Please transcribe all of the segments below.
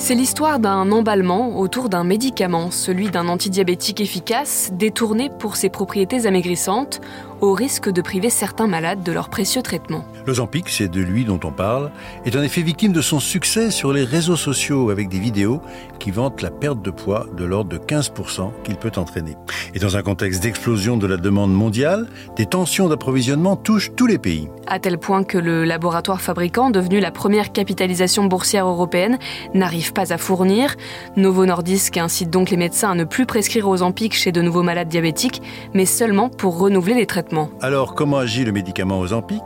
C'est l'histoire d'un emballement autour d'un médicament, celui d'un antidiabétique efficace, détourné pour ses propriétés amaigrissantes, au risque de priver certains malades de leur précieux traitement. L'Ozempic, c'est de lui dont on parle, est en effet victime de son succès sur les réseaux sociaux avec des vidéos qui vantent la perte de poids de l'ordre de 15% qu'il peut entraîner. Et dans un contexte d'explosion de la demande mondiale, des tensions d'approvisionnement touchent tous les pays. À tel point que le laboratoire fabricant, devenu la première capitalisation boursière européenne, n'arrive pas à fournir. Novo Nordisk incite donc les médecins à ne plus prescrire Ozempic chez de nouveaux malades diabétiques, mais seulement pour renouveler les traitements alors, comment agit le médicament Ozempic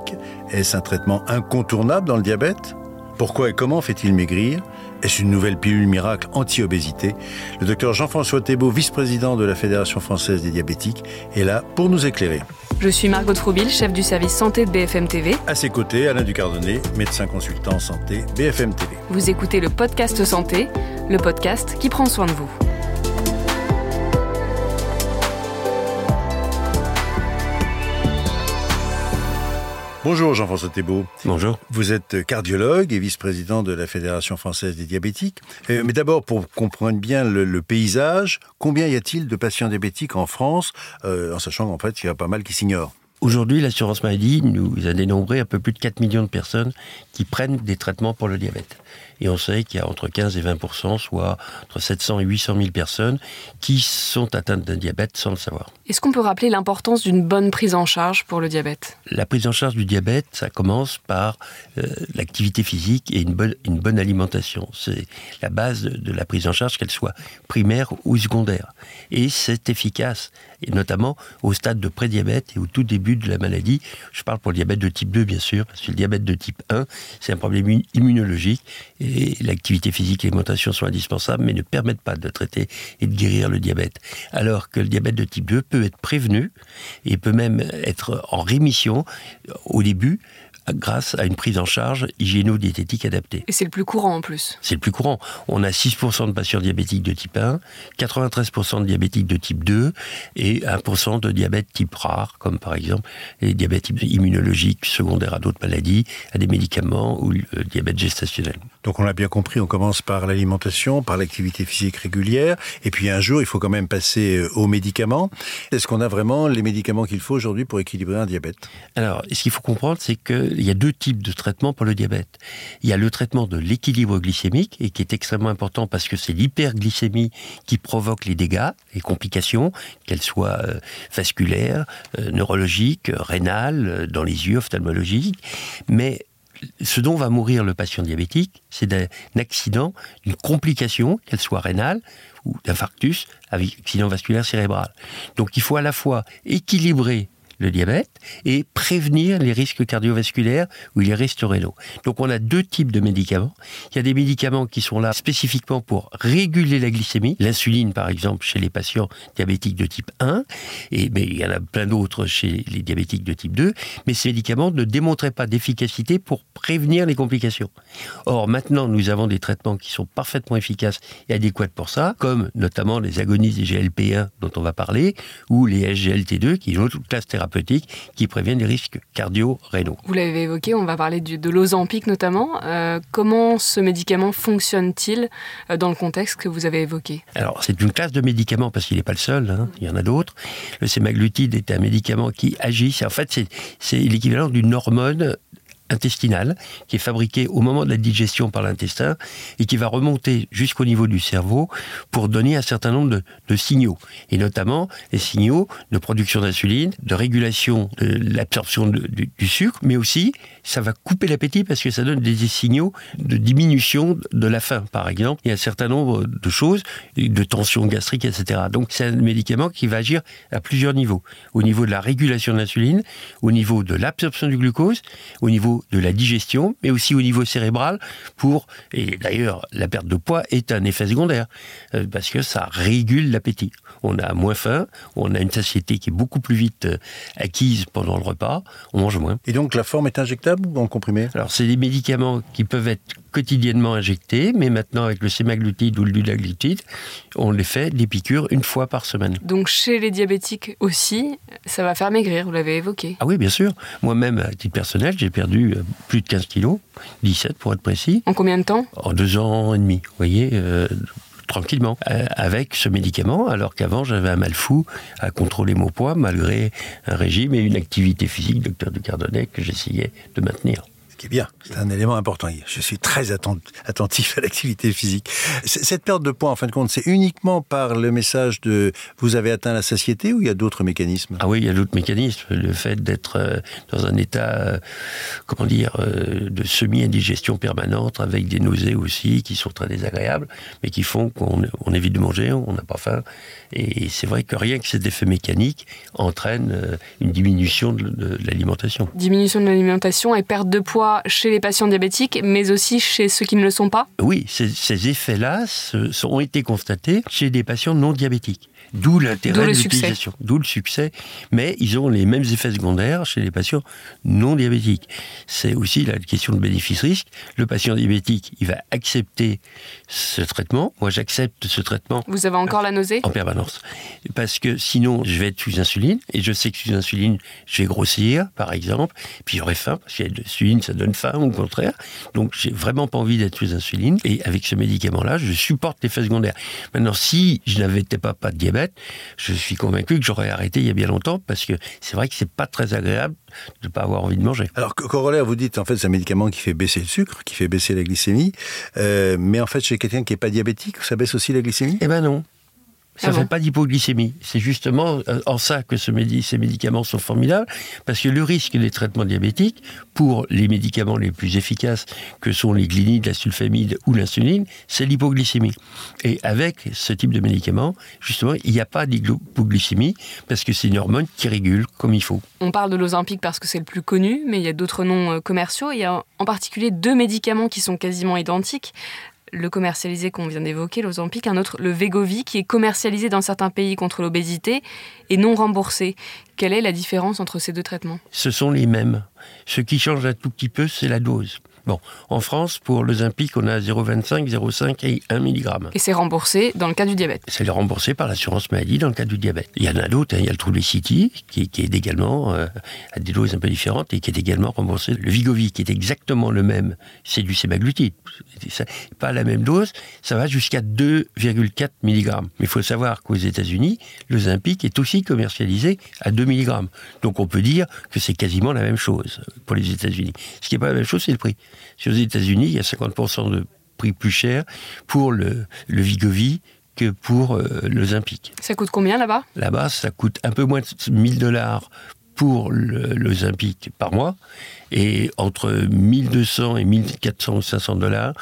Est-ce un traitement incontournable dans le diabète Pourquoi et comment fait-il maigrir Est-ce une nouvelle pilule miracle anti-obésité Le docteur Jean-François Thébault, vice-président de la Fédération française des diabétiques, est là pour nous éclairer. Je suis Margot Troubil, chef du service santé de BFM TV. À ses côtés, Alain Ducardonnet, médecin consultant santé BFM TV. Vous écoutez le podcast Santé, le podcast qui prend soin de vous. Bonjour Jean-François Thébault. Bonjour. Vous êtes cardiologue et vice-président de la Fédération française des diabétiques. Euh, mais d'abord, pour comprendre bien le, paysage, combien y a-t-il de patients diabétiques en France, euh, en sachant qu'en fait, il y a pas mal qui s'ignorent? Aujourd'hui, l'assurance maladie nous a dénombré un peu plus de 4 millions de personnes qui prennent des traitements pour le diabète. Et on sait qu'il y a entre 15 et 20 soit entre 700 et 800 000 personnes qui sont atteintes d'un diabète sans le savoir. Est-ce qu'on peut rappeler l'importance d'une bonne prise en charge pour le diabète? La prise en charge du diabète, ça commence par euh, l'activité physique et une bonne, une bonne alimentation. C'est la base de, de la prise en charge, qu'elle soit primaire ou secondaire. Et c'est efficace, et notamment au stade de prédiabète et au tout début de la maladie. Je parle pour le diabète de type 2, bien sûr, parce que le diabète de type 1, c'est un problème immunologique et l'activité physique et l'alimentation sont indispensables, mais ne permettent pas de traiter et de guérir le diabète. Alors que le diabète de type 2 peut être prévenu et peut même être en rémission au début grâce à une prise en charge hygiéno-diététique adaptée. Et c'est le plus courant en plus C'est le plus courant. On a 6% de patients diabétiques de type 1, 93% de diabétiques de type 2 et 1% de diabète type rare, comme par exemple les diabètes immunologiques secondaires à d'autres maladies, à des médicaments ou le diabète gestationnel. Donc on l'a bien compris, on commence par l'alimentation, par l'activité physique régulière, et puis un jour il faut quand même passer euh, aux médicaments. Est-ce qu'on a vraiment les médicaments qu'il faut aujourd'hui pour équilibrer un diabète? Alors, ce qu'il faut comprendre, c'est que il y a deux types de traitements pour le diabète. Il y a le traitement de l'équilibre glycémique, et qui est extrêmement important parce que c'est l'hyperglycémie qui provoque les dégâts, les complications, qu'elles soient euh, vasculaires, euh, neurologiques, rénales, euh, dans les yeux, ophtalmologiques. Mais ce dont va mourir le patient diabétique, c'est d'un accident, d'une complication, qu'elle soit rénale ou d'infarctus, avec accident vasculaire cérébral. Donc il faut à la fois équilibrer le diabète et prévenir les risques cardiovasculaires ou les risques rénaux. Donc on a deux types de médicaments. Il y a des médicaments qui sont là spécifiquement pour réguler la glycémie, l'insuline par exemple chez les patients diabétiques de type 1, et, mais il y en a plein d'autres chez les diabétiques de type 2, mais ces médicaments ne démontraient pas d'efficacité pour prévenir les complications. Or maintenant nous avons des traitements qui sont parfaitement efficaces et adéquats pour ça, comme notamment les agonistes des GLP1 dont on va parler, ou les SGLT2 qui sont une classe thérapeutique qui préviennent les risques cardio-rénaux. Vous l'avez évoqué, on va parler de l'Ozempic notamment. Euh, comment ce médicament fonctionne-t-il euh, dans le contexte que vous avez évoqué? Alors, c'est une classe de médicaments parce qu'il n'est pas le seul, hein, il y en a d'autres. Le sémaglutide est un médicament qui agit, en fait, c'est l'équivalent d'une hormone intestinale qui est fabriquée au moment de la digestion par l'intestin et qui va remonter jusqu'au niveau du cerveau pour donner un certain nombre de, signaux. Et notamment les signaux de production d'insuline, de régulation de l'absorption du, sucre, mais aussi ça va couper l'appétit parce que ça donne des signaux de diminution de la faim, par exemple. Il y a un certain nombre de choses, de tension gastrique, etc. Donc c'est un médicament qui va agir à plusieurs niveaux. Au niveau de la régulation de l'insuline, au niveau de l'absorption du glucose, au niveau de la digestion, mais aussi au niveau cérébral pour, et d'ailleurs la perte de poids est un effet secondaire, euh, parce que ça régule l'appétit. On a moins faim, on a une satiété qui est beaucoup plus vite euh, acquise pendant le repas, on mange moins. Et donc la forme est injectable ou en comprimé? Alors c'est des médicaments qui peuvent être quotidiennement injectés, mais maintenant avec le sémaglutide ou le dulaglutide, on les fait des piqûres une fois par semaine. Donc chez les diabétiques aussi, ça va faire maigrir, vous l'avez évoqué. Ah oui, bien sûr. Moi-même, à titre personnel, j'ai perdu euh, plus de 15 kilos, 17 pour être précis. En combien de temps? En deux ans et demi, vous voyez euh, tranquillement, euh, avec ce médicament, alors qu'avant j'avais un mal fou à contrôler mon poids malgré un régime et une activité physique, docteur Ducardonnet, que j'essayais de maintenir bien. C'est un élément important. Je suis très attentif à l'activité physique. Cette perte de poids, en fin de compte, c'est uniquement par le message de vous avez atteint la satiété ou il y a d'autres mécanismes? Ah oui, il y a d'autres mécanismes. Le fait d'être euh, dans un état, euh, comment dire, euh, de semi-indigestion permanente avec des nausées aussi qui sont très désagréables, mais qui font qu'on évite de manger, on n'a pas faim. Et c'est vrai que rien que cet effet mécanique entraîne une diminution de l'alimentation. Diminution de l'alimentation et perte de poids chez les patients diabétiques, mais aussi chez ceux qui ne le sont pas? Oui, ces, effets-là ont été constatés chez des patients non diabétiques. D'où l'intérêt de l'utilisation, d'où le succès. Mais ils ont les mêmes effets secondaires chez les patients non diabétiques. C'est aussi la question de bénéfice-risque. Le patient diabétique, il va accepter ce traitement. Moi, j'accepte ce traitement. Vous avez encore la nausée? En permanence. Parce que sinon, je vais être sous insuline. Et je sais que sous insuline, je vais grossir, par exemple. Puis j'aurai faim, parce que l'insuline, ça donne faim, au contraire. Donc, j'ai vraiment pas envie d'être sous insuline. Et avec ce médicament-là, je supporte l'effet secondaire. Maintenant, si je n'avais pas, pas de diabète, je suis convaincu que j'aurais arrêté il y a bien longtemps parce que c'est vrai que c'est pas très agréable de ne pas avoir envie de manger. Alors, corollaire, vous dites en fait c'est un médicament qui fait baisser le sucre, qui fait baisser la glycémie, euh, mais en fait chez quelqu'un qui n'est pas diabétique, ça baisse aussi la glycémie? Eh ben non. Ça ne ah fait pas d'hypoglycémie. C'est justement euh, en ça que ce ces médicaments sont formidables, parce que le risque des traitements diabétiques, pour les médicaments les plus efficaces, que sont les glinides, la sulfamide ou l'insuline, c'est l'hypoglycémie. Et avec ce type de médicaments, justement, il n'y a pas d'hypoglycémie, parce que c'est une hormone qui régule comme il faut. On parle de l'Ozempic parce que c'est le plus connu, mais il y a d'autres noms euh, commerciaux. Il y a en particulier deux médicaments qui sont quasiment identiques le commercialisé qu'on vient d'évoquer, l'Ozempic, un autre, le Vegovi, qui est commercialisé dans certains pays contre l'obésité et non remboursé. Quelle est la différence entre ces deux traitements? Ce sont les mêmes. Ce qui change un tout petit peu, c'est la dose. Bon, en France, pour l'Ozempic, on a 0,25, 0,5 et 1 mg. Et c'est remboursé dans le cas du diabète C'est remboursé par l'assurance maladie dans le cas du diabète. Il y en a d'autres, hein. il y a le Trulicity, qui, qui est également euh, à des doses un peu différentes et qui est également remboursé. Le Vigovi, qui est exactement le même, c'est du sémaglutide. Pas la même dose, ça va jusqu'à 2,4 mg. Mais il faut savoir qu'aux États-Unis, l'Ozempic est aussi commercialisé à 2 mg. Donc on peut dire que c'est quasiment la même chose pour les États-Unis. Ce qui n'est pas la même chose, c'est le prix. Si aux États-Unis, il y a 50% de prix plus cher pour le, le Vigovi que pour euh, le Zimpic. Ça coûte combien là-bas? Là-bas, ça coûte un peu moins de 1000 dollars pour le, le Zimpic par mois et entre 1200 et 1400 ou 500 dollars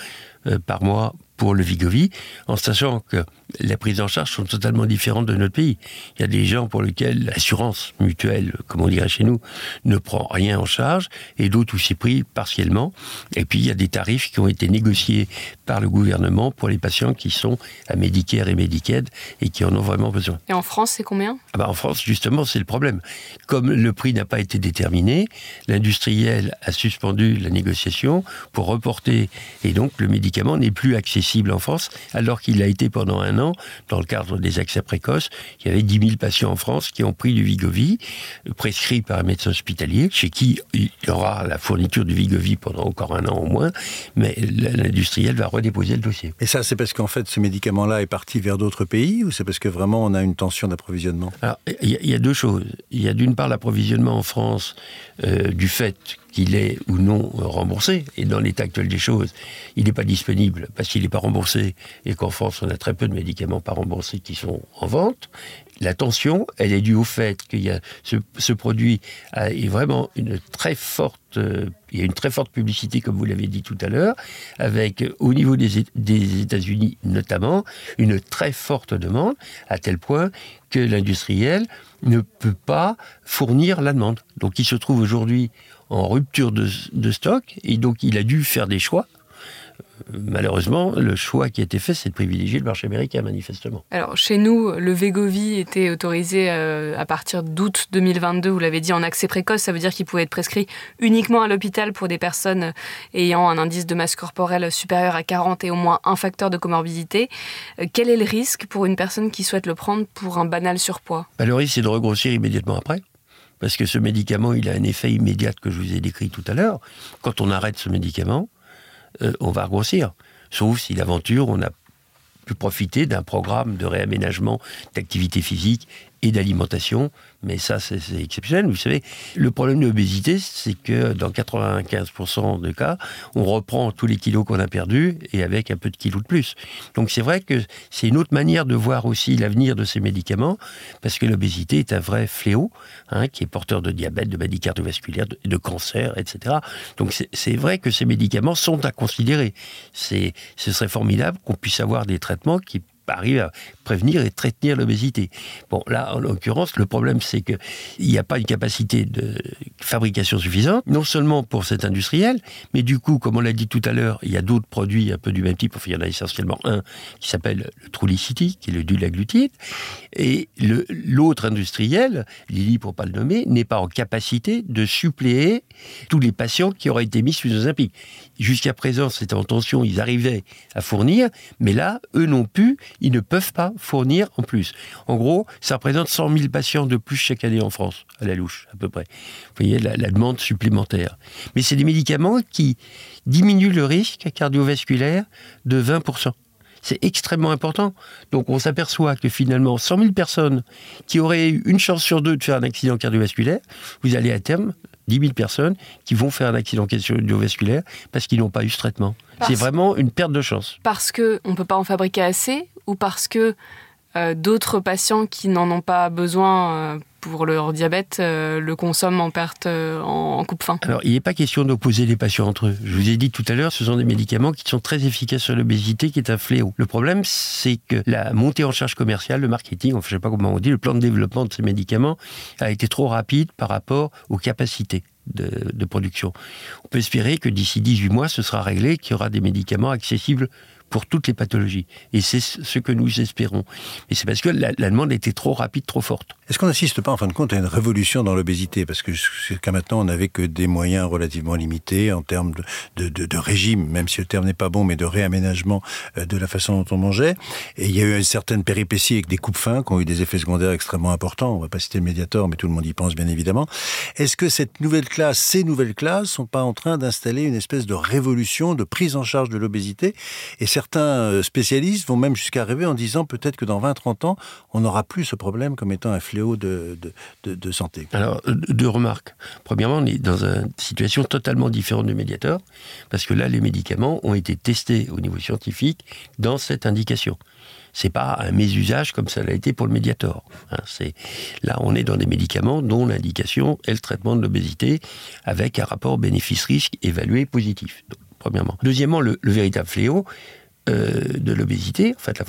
euh, par mois pour le Vigovi, en sachant que les prises en charge sont totalement différentes de notre pays. Il y a des gens pour lesquels l'assurance mutuelle, comme on dirait chez nous, ne prend rien en charge, et d'autres où c'est pris partiellement. Et puis il y a des tarifs qui ont été négociés par le gouvernement pour les patients qui sont à Medicare et Medicaid et qui en ont vraiment besoin. Et en France, c'est combien? Ah bah En France, justement, c'est le problème. Comme le prix n'a pas été déterminé, l'industriel a suspendu la négociation pour reporter, et donc le médicament n'est plus accessible en France, alors qu'il a été pendant un an, dans le cadre des accès précoces, il y avait 10 000 patients en France qui ont pris du Vigovi, prescrit par un médecin hospitalier, chez qui il y aura la fourniture du Vigovi pendant encore un an au moins, mais l'industriel va redéposer le dossier. Et ça, c'est parce qu'en fait, ce médicament-là est parti vers d'autres pays, ou c'est parce que vraiment on a une tension d'approvisionnement? Alors, il y, a deux choses. Il y a d'une part l'approvisionnement en France euh, du fait qu'il est ou non remboursé. Et dans l'état actuel des choses, il n'est pas disponible parce qu'il n'est pas remboursé et qu'en France, on a très peu de médicaments pas remboursés qui sont en vente. La tension, elle est due au fait qu'il y a ce, produit a, vraiment une très forte, euh, il y a une très forte publicité, comme vous l'avez dit tout à l'heure, avec au niveau des États-Unis notamment une très forte demande, à tel point que l'industriel ne peut pas fournir la demande. Donc il se trouve aujourd'hui en rupture de, stock et donc il a dû faire des choix malheureusement, le choix qui a été fait, c'est de privilégier le marché américain, manifestement. Alors, chez nous, le Vegovy était autorisé euh, à partir d'août 2022, vous l'avez dit, en accès précoce. Ça veut dire qu'il pouvait être prescrit uniquement à l'hôpital pour des personnes ayant un indice de masse corporelle supérieur à 40 et au moins un facteur de comorbidité. Euh, quel est le risque pour une personne qui souhaite le prendre pour un banal surpoids? Bah, Le risque, c'est de regrossir immédiatement après parce que ce médicament, il a un effet immédiat que je vous ai décrit tout à l'heure. Quand on arrête ce médicament, euh, on va grossir. Sauf si l'aventure, on a pu profiter d'un programme de réaménagement d'activité physique et d'alimentation mais ça, c'est exceptionnel. Vous savez, le problème de l'obésité, c'est que dans 95% de cas, on reprend tous les kilos qu'on a perdus et avec un peu de kilos de plus. Donc c'est vrai que c'est une autre manière de voir aussi l'avenir de ces médicaments, parce que l'obésité est un vrai fléau, hein, qui est porteur de diabète, de maladies cardiovasculaires, de, de cancer, etc. Donc c'est vrai que ces médicaments sont à considérer. Ce serait formidable qu'on puisse avoir des traitements qui arrive à prévenir et traiter l'obésité. Bon, là, en l'occurrence, le problème, c'est qu'il n'y a pas une capacité de fabrication suffisante, non seulement pour cet industriel, mais du coup, comme on l'a dit tout à l'heure, il y a d'autres produits un peu du même type. Enfin, il y en a essentiellement un qui s'appelle le Trulicity, qui est le dulaglutide. Et l'autre industriel, Lilly pour pas le nommer, n'est pas en capacité de suppléer tous les patients qui auraient été mis sous Ozempic. Jusqu'à présent, c'était en tension, ils arrivaient à fournir, mais là, eux non plus, ils ne peuvent pas fournir en plus. En gros, ça représente 100 000 patients de plus chaque année en France, à la louche, à peu près. Vous voyez, la, demande supplémentaire. Mais c'est des médicaments qui diminuent le risque cardiovasculaire de 20%. C'est extrêmement important. Donc on s'aperçoit que finalement, 100 000 personnes qui auraient eu une chance sur deux de faire un accident cardiovasculaire, vous allez à terme 10 000 personnes qui vont faire un accident cardiovasculaire parce qu'ils n'ont pas eu ce traitement. C'est vraiment une perte de chance. Parce qu'on ne peut pas en fabriquer assez ou parce que euh, d'autres patients qui n'en ont pas besoin euh, pour leur diabète euh, le consomment en perte en, coupe-fin Alors, il n'est pas question d'opposer les patients entre eux. Je vous ai dit tout à l'heure, ce sont des médicaments qui sont très efficaces sur l'obésité, qui est un fléau. Le problème, c'est que la montée en charge commerciale, le marketing, enfin, je ne sais pas comment on dit, le plan de développement de ces médicaments a été trop rapide par rapport aux capacités. De, de production. On peut espérer que d'ici 18 mois, ce sera réglé, qu'il y aura des médicaments accessibles pour toutes les pathologies. Et c'est ce que nous espérons. Mais c'est parce que la, demande était trop rapide, trop forte. Est-ce qu'on n'assiste pas, en fin de compte, à une révolution dans l'obésité? Parce que jusqu'à maintenant, on n'avait que des moyens relativement limités en termes de, de, régime, même si le terme n'est pas bon, mais de réaménagement euh, de la façon dont on mangeait. Et il y a eu une certaine péripétie avec des coupes fins qui ont eu des effets secondaires extrêmement importants. On ne va pas citer le médiator, mais tout le monde y pense, bien évidemment. Est-ce que cette nouvelle classe, ces nouvelles classes, sont pas en train d'installer une espèce de révolution de prise en charge de l'obésité? Et certains euh, spécialistes vont même jusqu'à rêver en disant peut-être que dans 20-30 ans, on n'aura plus ce problème comme étant un fléau de, santé. Alors, euh, deux remarques. Premièrement, on est dans une situation totalement différente du médiateur, parce que là, les médicaments ont été testés au niveau scientifique dans cette indication c'est pas un mésusage comme ça l'a été pour le médiator. Hein. là on est dans des médicaments dont l'indication est le traitement de l'obésité avec un rapport bénéfice-risque évalué positif. premièrement. Deuxièmement, le véritable fléau, euh, de l'obésité, en fait,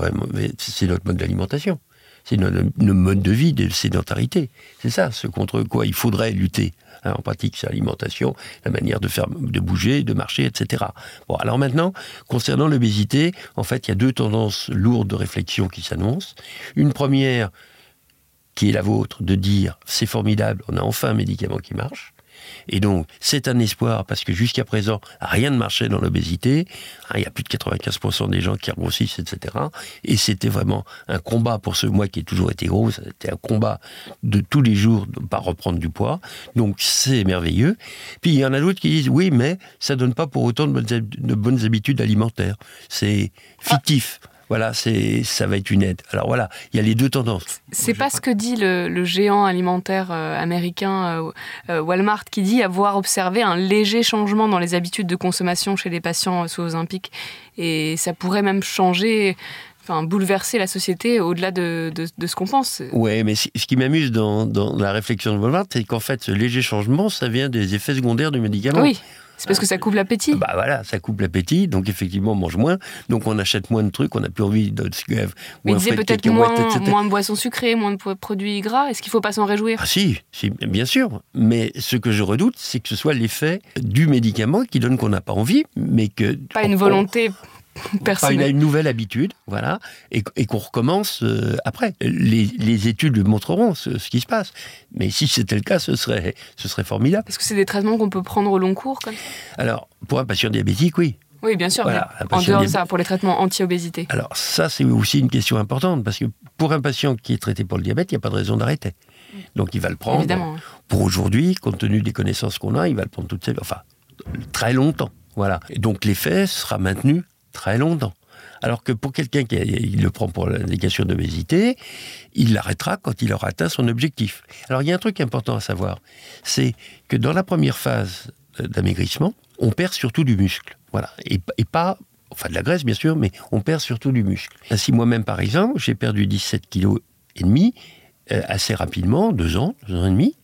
c'est notre mode d'alimentation. C'est notre, mode de vie de sédentarité. C'est ça, ce contre quoi il faudrait lutter. Hein, en pratique, c'est l'alimentation, la manière de faire, de bouger, de marcher, etc. Bon, alors maintenant, concernant l'obésité, en fait, il y a deux tendances lourdes de réflexion qui s'annoncent. Une première, qui est la vôtre, de dire c'est formidable, on a enfin un médicament qui marche. Et donc, c'est un espoir parce que jusqu'à présent, rien ne marchait dans l'obésité. Hein, il y a plus de 95% des gens qui grossissent, etc. Et c'était vraiment un combat pour ce moi qui ai toujours été gros. C'était un combat de tous les jours de ne pas reprendre du poids. Donc, c'est merveilleux. Puis, il y en a d'autres qui disent, oui, mais ça donne pas pour autant de bonnes, de bonnes habitudes alimentaires. C'est fictif voilà, c'est ça va être une aide. Alors voilà, il y a les deux tendances. C'est pas ce que dit le, géant alimentaire euh, américain euh, euh, Walmart qui dit avoir observé un léger changement dans les habitudes de consommation chez les patients sous Ozempic et ça pourrait même changer enfin, bouleverser la société au-delà de, ce qu'on pense. Oui, mais ce qui m'amuse dans, la réflexion de Walmart, c'est qu'en fait, ce léger changement, ça vient des effets secondaires du médicament. Oui. C'est parce que ça coupe l'appétit. Bah voilà, ça coupe l'appétit, donc effectivement on mange moins, donc on achète moins de trucs, on n'a plus envie de Mais disait peut-être moins, moins de boissons sucrées, moins de produits gras. Est-ce qu'il ne faut pas s'en réjouir? Ah si, si, bien sûr. Mais ce que je redoute, c'est que ce soit l'effet du médicament qui donne qu'on n'a pas envie, mais que pas une volonté il a une nouvelle habitude, voilà, et, qu'on recommence euh, après. Les, études montreront ce, qui se passe. Mais si c'était le cas, ce serait, ce serait formidable. Est-ce que c'est des traitements qu'on peut prendre au long cours Alors, pour un patient diabétique, oui. Oui, bien sûr. en dehors de ça, pour les traitements anti-obésité. Alors, ça, c'est aussi une question importante, parce que pour un patient qui est traité pour le diabète, il n'y a pas de raison d'arrêter. Donc, il va le prendre. Évidemment. Pour aujourd'hui, compte tenu des connaissances qu'on a, il va le prendre toute sa vie. Enfin, très longtemps. Voilà. Et donc, l'effet sera maintenu très longtemps. Alors que pour quelqu'un qui le prend pour l'indication d'obésité, il l'arrêtera quand il aura atteint son objectif. Alors il y a un truc important à savoir, c'est que dans la première phase d'amaigrissement, on perd surtout du muscle. Voilà. Et, pas, enfin de la graisse bien sûr, mais on perd surtout du muscle. Ainsi moi-même par exemple, j'ai perdu 17 kg et demi euh, assez rapidement, deux ans, deux ans et demi.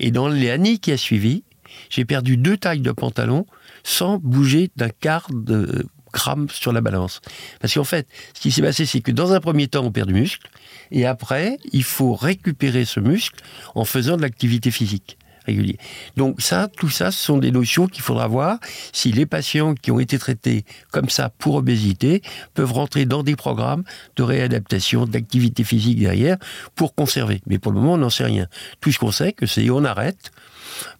Et dans les années qui a suivi, j'ai perdu deux tailles de pantalon sans bouger d'un quart de grammes sur la balance. Parce qu'en fait, ce qui s'est passé, c'est que dans un premier temps, on perd du muscle, et après, il faut récupérer ce muscle en faisant de l'activité physique. régulière. Donc ça, tout ça, ce sont des notions qu'il faudra voir si les patients qui ont été traités comme ça pour obésité peuvent rentrer dans des programmes de réadaptation, d'activité physique derrière pour conserver. Mais pour le moment, on n'en sait rien. Tout ce qu'on sait, c'est on arrête,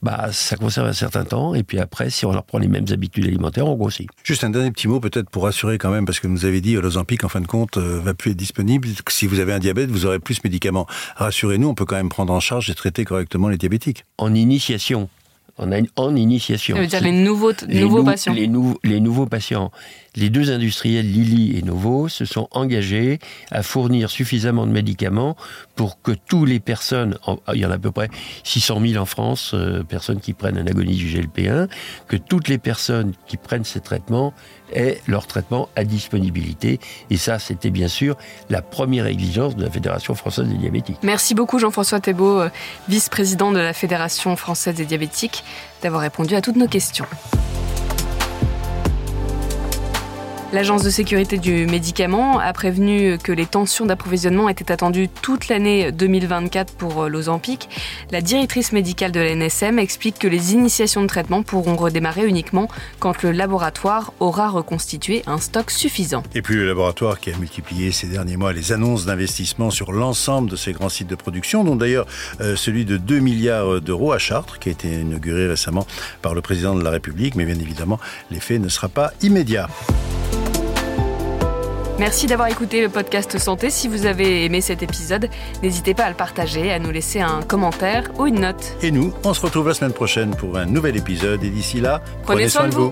bah, ça conserve un certain temps. Et puis après, si on leur prend les mêmes habitudes alimentaires, on grossit. Juste un dernier petit mot peut-être pour rassurer quand même, parce que vous avez dit euh, l'Ozempic, en fin de compte, euh, va plus être disponible. Si vous avez un diabète, vous aurez plus de médicaments. Rassurez-nous, on peut quand même prendre en charge et traiter correctement les diabétiques. En initiation, on a une, en initiation. Ça veut dire les nouveaux, nouveaux patients. Les, les, nouveaux patients. Les deux industriels, Lilly et Novo, se sont engagés à fournir suffisamment de médicaments pour que toutes les personnes, il y en a à peu près 600 000 en France, euh, personnes qui prennent un agoniste du GLP1, que toutes les personnes qui prennent ces traitements aient leur traitement à disponibilité. Et ça, c'était bien sûr la première exigence de la Fédération française des diabétiques. Merci beaucoup Jean-François Thébault, euh, vice-président de la Fédération française des diabétiques, d'avoir répondu à toutes nos questions. L'Agence de sécurité du médicament a prévenu que les tensions d'approvisionnement étaient attendues toute l'année 2024 pour l'Ozempic. La directrice médicale de l'NSM explique que les initiations de traitement pourront redémarrer uniquement quand le laboratoire aura reconstitué un stock suffisant. Et puis le laboratoire qui a multiplié ces derniers mois les annonces d'investissement sur l'ensemble de ces grands sites de production, dont d'ailleurs euh, celui de 2 milliards d'euros à Chartres, qui a été inauguré récemment par le président de la République, mais bien évidemment l'effet ne sera pas immédiat. Merci d'avoir écouté le podcast Santé. Si vous avez aimé cet épisode, n'hésitez pas à le partager, à nous laisser un commentaire ou une note. Et nous, on se retrouve la semaine prochaine pour un nouvel épisode. Et d'ici là, prenez, soin, de vous.